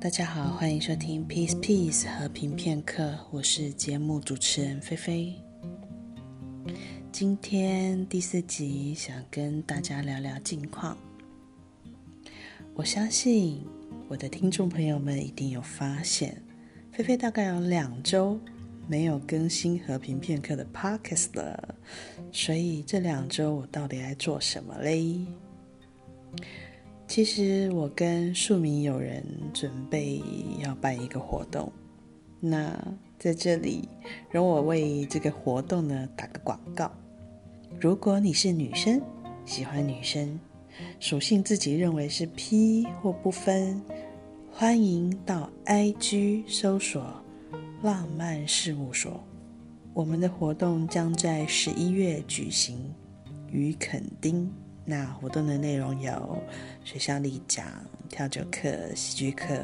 大家好，欢迎收听 Peace Peace 和平片刻，我是节目主持人菲菲。今天第四集，想跟大家聊聊近况。我相信我的听众朋友们一定有发现，菲菲大概有两周没有更新和平片刻的 Pocket 了，所以这两周我到底在做什么嘞？其实我跟数名友人准备要办一个活动，那在这里容我为这个活动呢打个广告。如果你是女生，喜欢女生，属性自己认为是 P 或不分，欢迎到 IG 搜索“浪漫事务所”。我们的活动将在十一月举行于垦丁。那活动的内容有学校立桨、调酒课、戏剧课，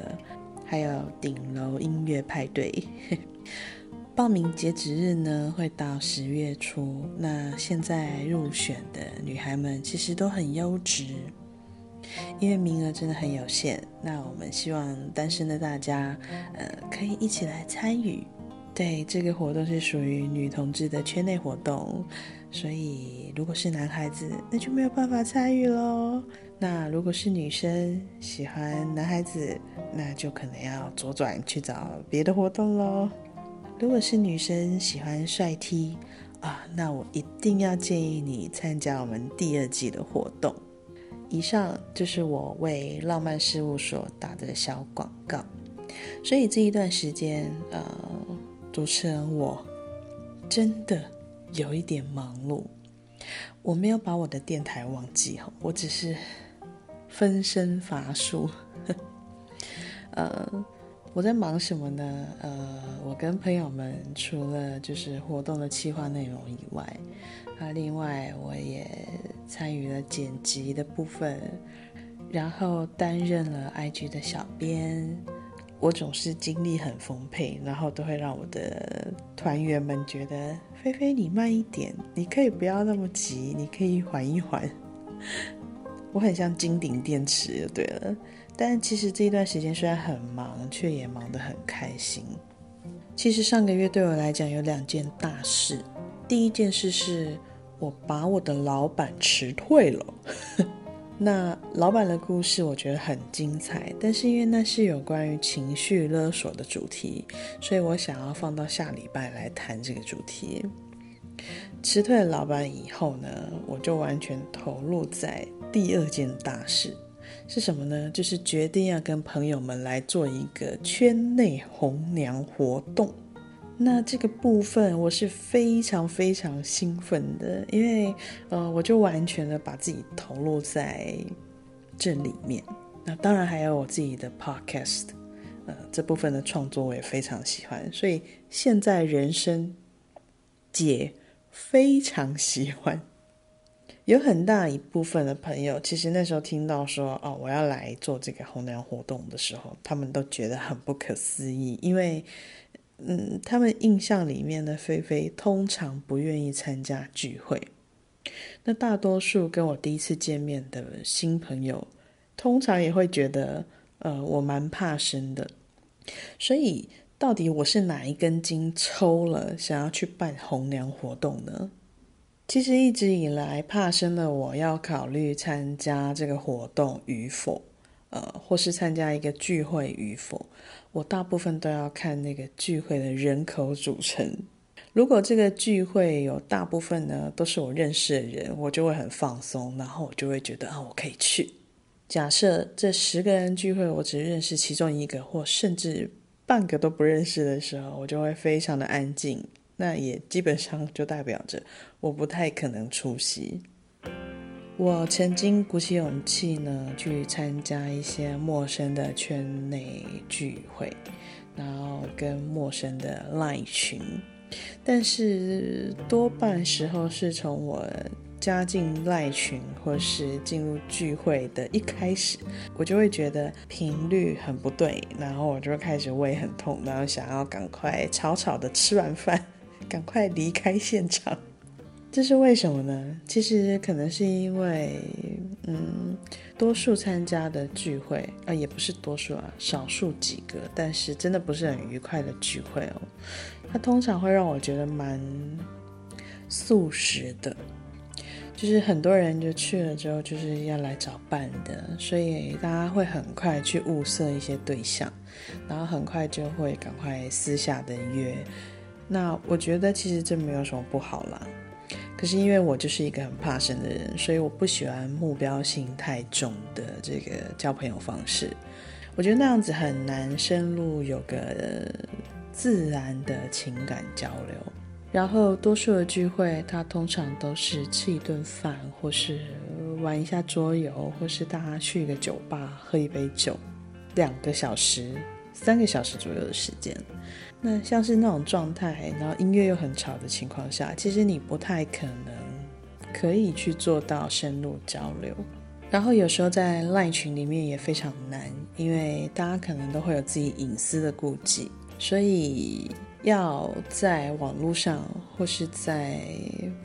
还有顶楼音乐派对。报名截止日呢会到十月初。那现在入选的女孩们其实都很优质，因为名额真的很有限。那我们希望单身的大家，呃，可以一起来参与。对，这个活动是属于女同志的圈内活动。所以，如果是男孩子，那就没有办法参与喽。那如果是女生喜欢男孩子，那就可能要左转去找别的活动喽。如果是女生喜欢帅 T 啊，那我一定要建议你参加我们第二季的活动。以上就是我为浪漫事务所打的小广告。所以这一段时间，呃，主持人我真的。有一点忙碌，我没有把我的电台忘记，我只是分身乏术。呃，我在忙什么呢？呃，我跟朋友们除了就是活动的企划内容以外，啊，另外我也参与了剪辑的部分，然后担任了 IG 的小编。我总是精力很丰沛，然后都会让我的团员们觉得菲菲你慢一点，你可以不要那么急，你可以缓一缓。我很像金顶电池对了，但其实这一段时间虽然很忙，却也忙得很开心。其实上个月对我来讲有两件大事，第一件事是我把我的老板辞退了。那老板的故事我觉得很精彩，但是因为那是有关于情绪勒索的主题，所以我想要放到下礼拜来谈这个主题。辞退了老板以后呢，我就完全投入在第二件大事，是什么呢？就是决定要跟朋友们来做一个圈内红娘活动。那这个部分我是非常非常兴奋的，因为呃，我就完全的把自己投入在这里面。那当然还有我自己的 podcast，呃，这部分的创作我也非常喜欢，所以现在人生姐非常喜欢。有很大一部分的朋友，其实那时候听到说哦，我要来做这个红娘活动的时候，他们都觉得很不可思议，因为。嗯，他们印象里面的菲菲通常不愿意参加聚会。那大多数跟我第一次见面的新朋友，通常也会觉得，呃，我蛮怕生的。所以，到底我是哪一根筋抽了，想要去办红娘活动呢？其实一直以来，怕生的我要考虑参加这个活动与否。呃，或是参加一个聚会与否，我大部分都要看那个聚会的人口组成。如果这个聚会有大部分呢都是我认识的人，我就会很放松，然后我就会觉得啊，我可以去。假设这十个人聚会，我只认识其中一个，或甚至半个都不认识的时候，我就会非常的安静。那也基本上就代表着我不太可能出席。我曾经鼓起勇气呢，去参加一些陌生的圈内聚会，然后跟陌生的 LINE 群，但是多半时候是从我加进 LINE 群或是进入聚会的一开始，我就会觉得频率很不对，然后我就开始胃很痛，然后想要赶快草草的吃完饭，赶快离开现场。这是为什么呢？其实可能是因为嗯，多数参加的聚会，啊，也不是多数啊，少数几个，但是真的不是很愉快的聚会哦。它通常会让我觉得蛮速食的，就是很多人就去了之后就是要来找伴的，所以大家会很快去物色一些对象，然后很快就会赶快私下的约。那我觉得其实这没有什么不好啦。可是因为我就是一个很怕生的人，所以我不喜欢目标性太重的这个交朋友方式。我觉得那样子很难深入有个自然的情感交流。然后多数的聚会，它通常都是吃一顿饭，或是玩一下桌游，或是大家去一个酒吧喝一杯酒，两个小时、三个小时左右的时间。那像是那种状态，然后音乐又很吵的情况下，其实你不太可能可以去做到深入交流。然后有时候在 LINE 群里面也非常难，因为大家可能都会有自己隐私的顾忌，所以要在网络上或是在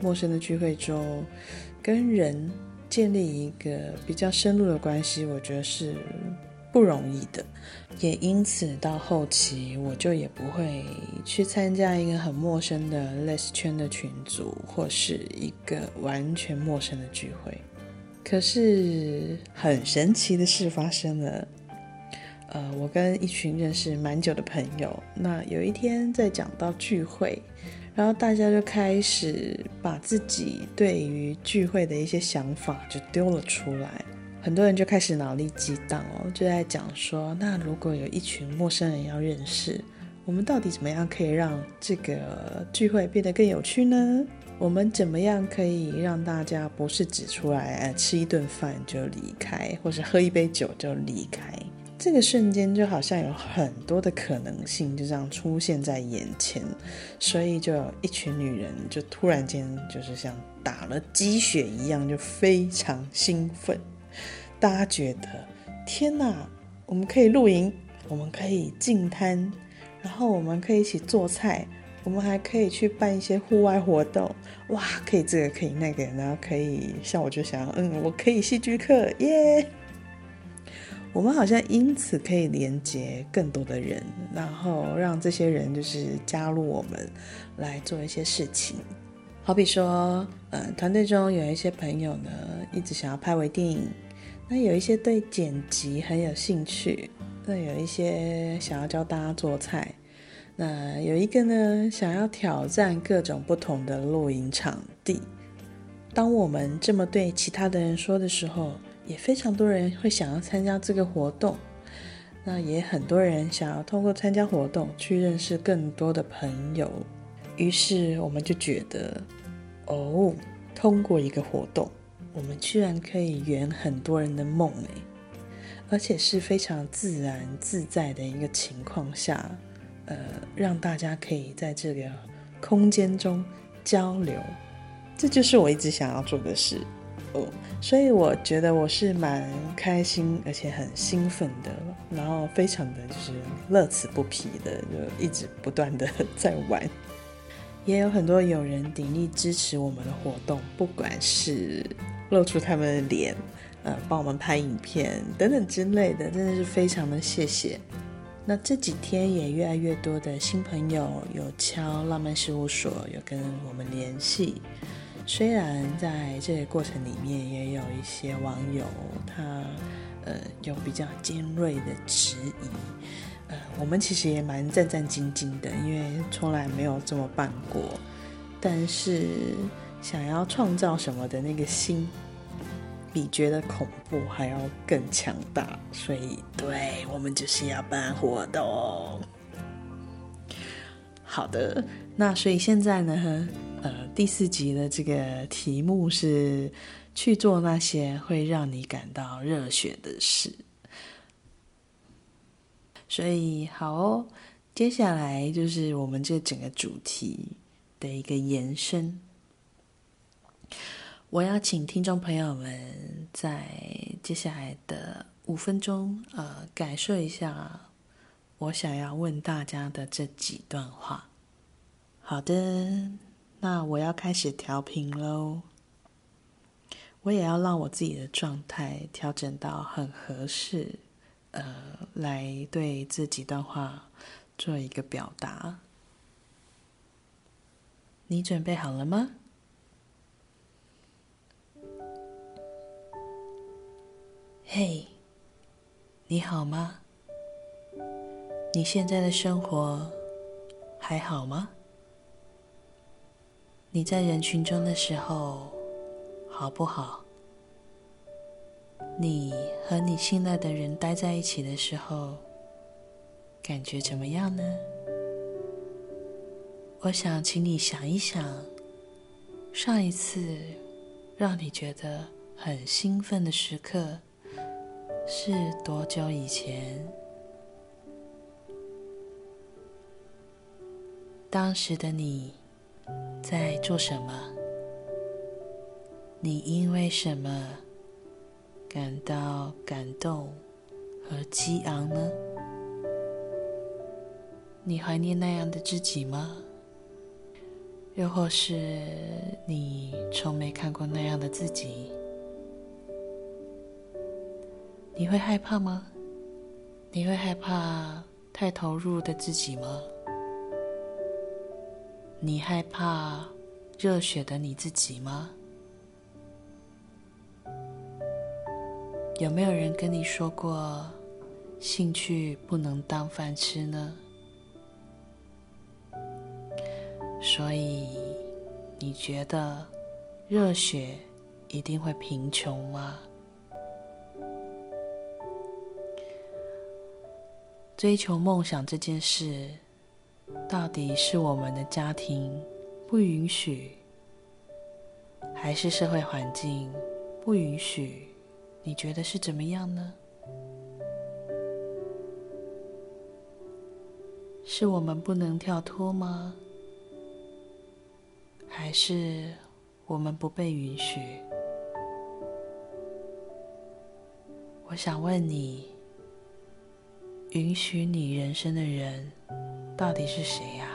陌生的聚会中跟人建立一个比较深入的关系，我觉得是。不容易的，也因此到后期我就也不会去参加一个很陌生的 Les 圈的群组，或是一个完全陌生的聚会。可是很神奇的事发生了，呃，我跟一群认识蛮久的朋友，那有一天在讲到聚会，然后大家就开始把自己对于聚会的一些想法就丢了出来。很多人就开始脑力激荡哦，就在讲说，那如果有一群陌生人要认识，我们到底怎么样可以让这个聚会变得更有趣呢？我们怎么样可以让大家不是只出来吃一顿饭就离开，或是喝一杯酒就离开？这个瞬间就好像有很多的可能性就这样出现在眼前，所以就有一群女人就突然间就是像打了鸡血一样，就非常兴奋。大家觉得，天哪！我们可以露营，我们可以进滩，然后我们可以一起做菜，我们还可以去办一些户外活动。哇，可以这个，可以那个，然后可以像我就想，嗯，我可以戏剧课，耶！我们好像因此可以连接更多的人，然后让这些人就是加入我们来做一些事情。好比说，呃，团队中有一些朋友呢，一直想要拍微电影。那有一些对剪辑很有兴趣，那有一些想要教大家做菜，那有一个呢，想要挑战各种不同的露营场地。当我们这么对其他的人说的时候，也非常多人会想要参加这个活动。那也很多人想要通过参加活动去认识更多的朋友。于是我们就觉得，哦，通过一个活动。我们居然可以圆很多人的梦诶，而且是非常自然自在的一个情况下，呃，让大家可以在这个空间中交流，这就是我一直想要做的事哦。所以我觉得我是蛮开心，而且很兴奋的，然后非常的就是乐此不疲的，就一直不断的在玩。也有很多友人鼎力支持我们的活动，不管是露出他们的脸，呃，帮我们拍影片等等之类的，真的是非常的谢谢。那这几天也越来越多的新朋友有敲浪漫事务所，有跟我们联系。虽然在这个过程里面也有一些网友他呃有比较尖锐的质疑，呃，我们其实也蛮战战兢兢的，因为从来没有这么办过，但是。想要创造什么的那个心，比觉得恐怖还要更强大，所以对，我们就是要办活动。好的，那所以现在呢，呃，第四集的这个题目是去做那些会让你感到热血的事。所以好哦，接下来就是我们这整个主题的一个延伸。我要请听众朋友们在接下来的五分钟，呃，感受一下我想要问大家的这几段话。好的，那我要开始调频喽。我也要让我自己的状态调整到很合适，呃，来对这几段话做一个表达。你准备好了吗？嘿，你好吗？你现在的生活还好吗？你在人群中的时候好不好？你和你信赖的人待在一起的时候，感觉怎么样呢？我想请你想一想，上一次让你觉得很兴奋的时刻是多久以前？当时的你在做什么？你因为什么感到感动和激昂呢？你怀念那样的自己吗？又或是你从没看过那样的自己？你会害怕吗？你会害怕太投入的自己吗？你害怕热血的你自己吗？有没有人跟你说过，兴趣不能当饭吃呢？所以你觉得热血一定会贫穷吗？追求梦想这件事。到底是我们的家庭不允许，还是社会环境不允许？你觉得是怎么样呢？是我们不能跳脱吗？还是我们不被允许？我想问你，允许你人生的人。到底是谁呀？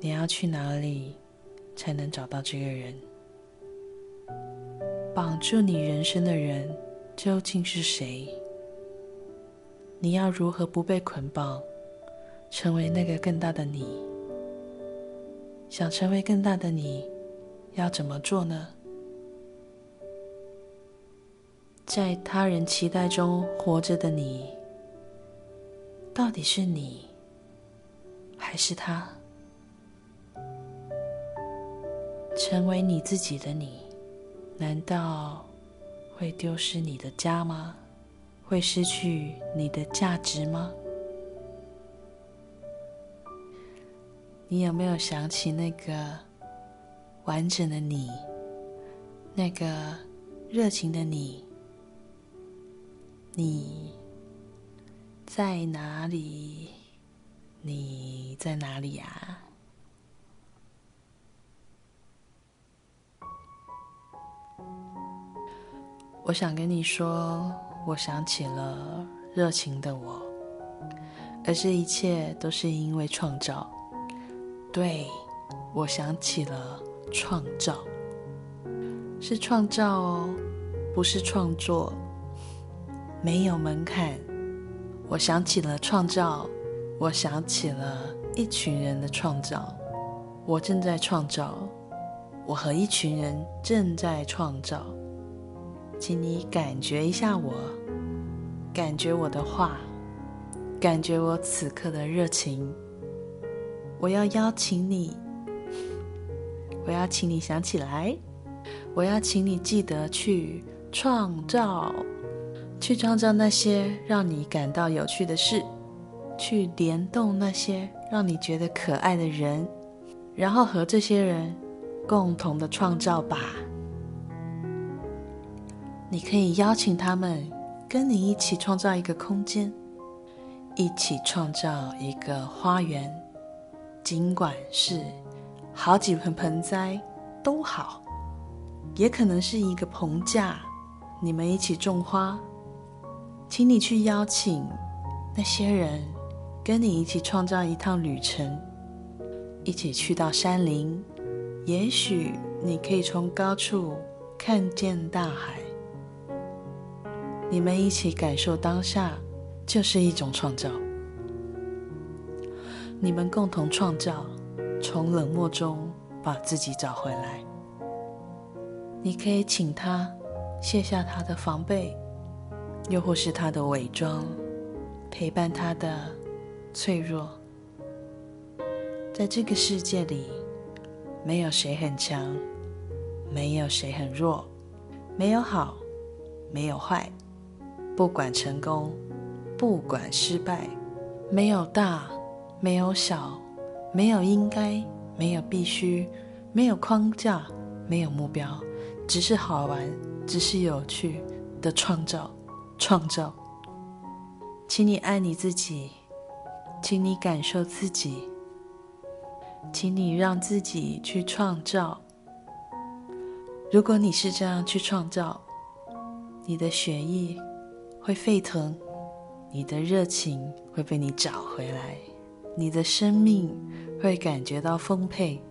你要去哪里才能找到这个人？绑住你人生的人究竟是谁？你要如何不被捆绑，成为那个更大的你？想成为更大的你，要怎么做呢？在他人期待中活着的你。到底是你，还是他？成为你自己的你，难道会丢失你的家吗？会失去你的价值吗？你有没有想起那个完整的你，那个热情的你？你？在哪里？你在哪里呀？我想跟你说，我想起了热情的我，而这一切都是因为创造。对，我想起了创造，是创造哦，不是创作，没有门槛。我想起了创造，我想起了一群人的创造。我正在创造，我和一群人正在创造。请你感觉一下我，感觉我的话，感觉我此刻的热情。我要邀请你，我要请你想起来，我要请你记得去创造。去创造那些让你感到有趣的事，去联动那些让你觉得可爱的人，然后和这些人共同的创造吧。你可以邀请他们跟你一起创造一个空间，一起创造一个花园，尽管是好几盆盆栽都好，也可能是一个棚架，你们一起种花。请你去邀请那些人，跟你一起创造一趟旅程，一起去到山林，也许你可以从高处看见大海。你们一起感受当下，就是一种创造。你们共同创造，从冷漠中把自己找回来。你可以请他卸下他的防备，又或是他的伪装，陪伴他的脆弱。在这个世界里，没有谁很强，没有谁很弱，没有好，没有坏。不管成功，不管失败，没有大，没有小，没有应该，没有必须，没有框架，没有目标，只是好玩，只是有趣的创造，创造。请你爱你自己，请你感受自己。请你让自己去创造。如果你是这样去创造，你的血液会沸腾，你的热情会被你找回来，你的生命会感觉到丰沛。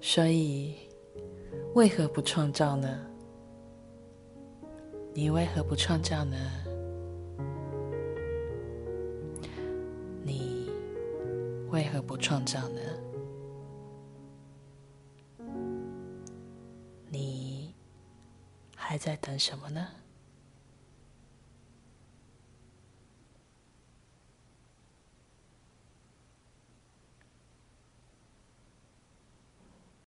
所以，为何不创造呢？你为何不创造呢？你为何不创造呢？你还在等什么呢？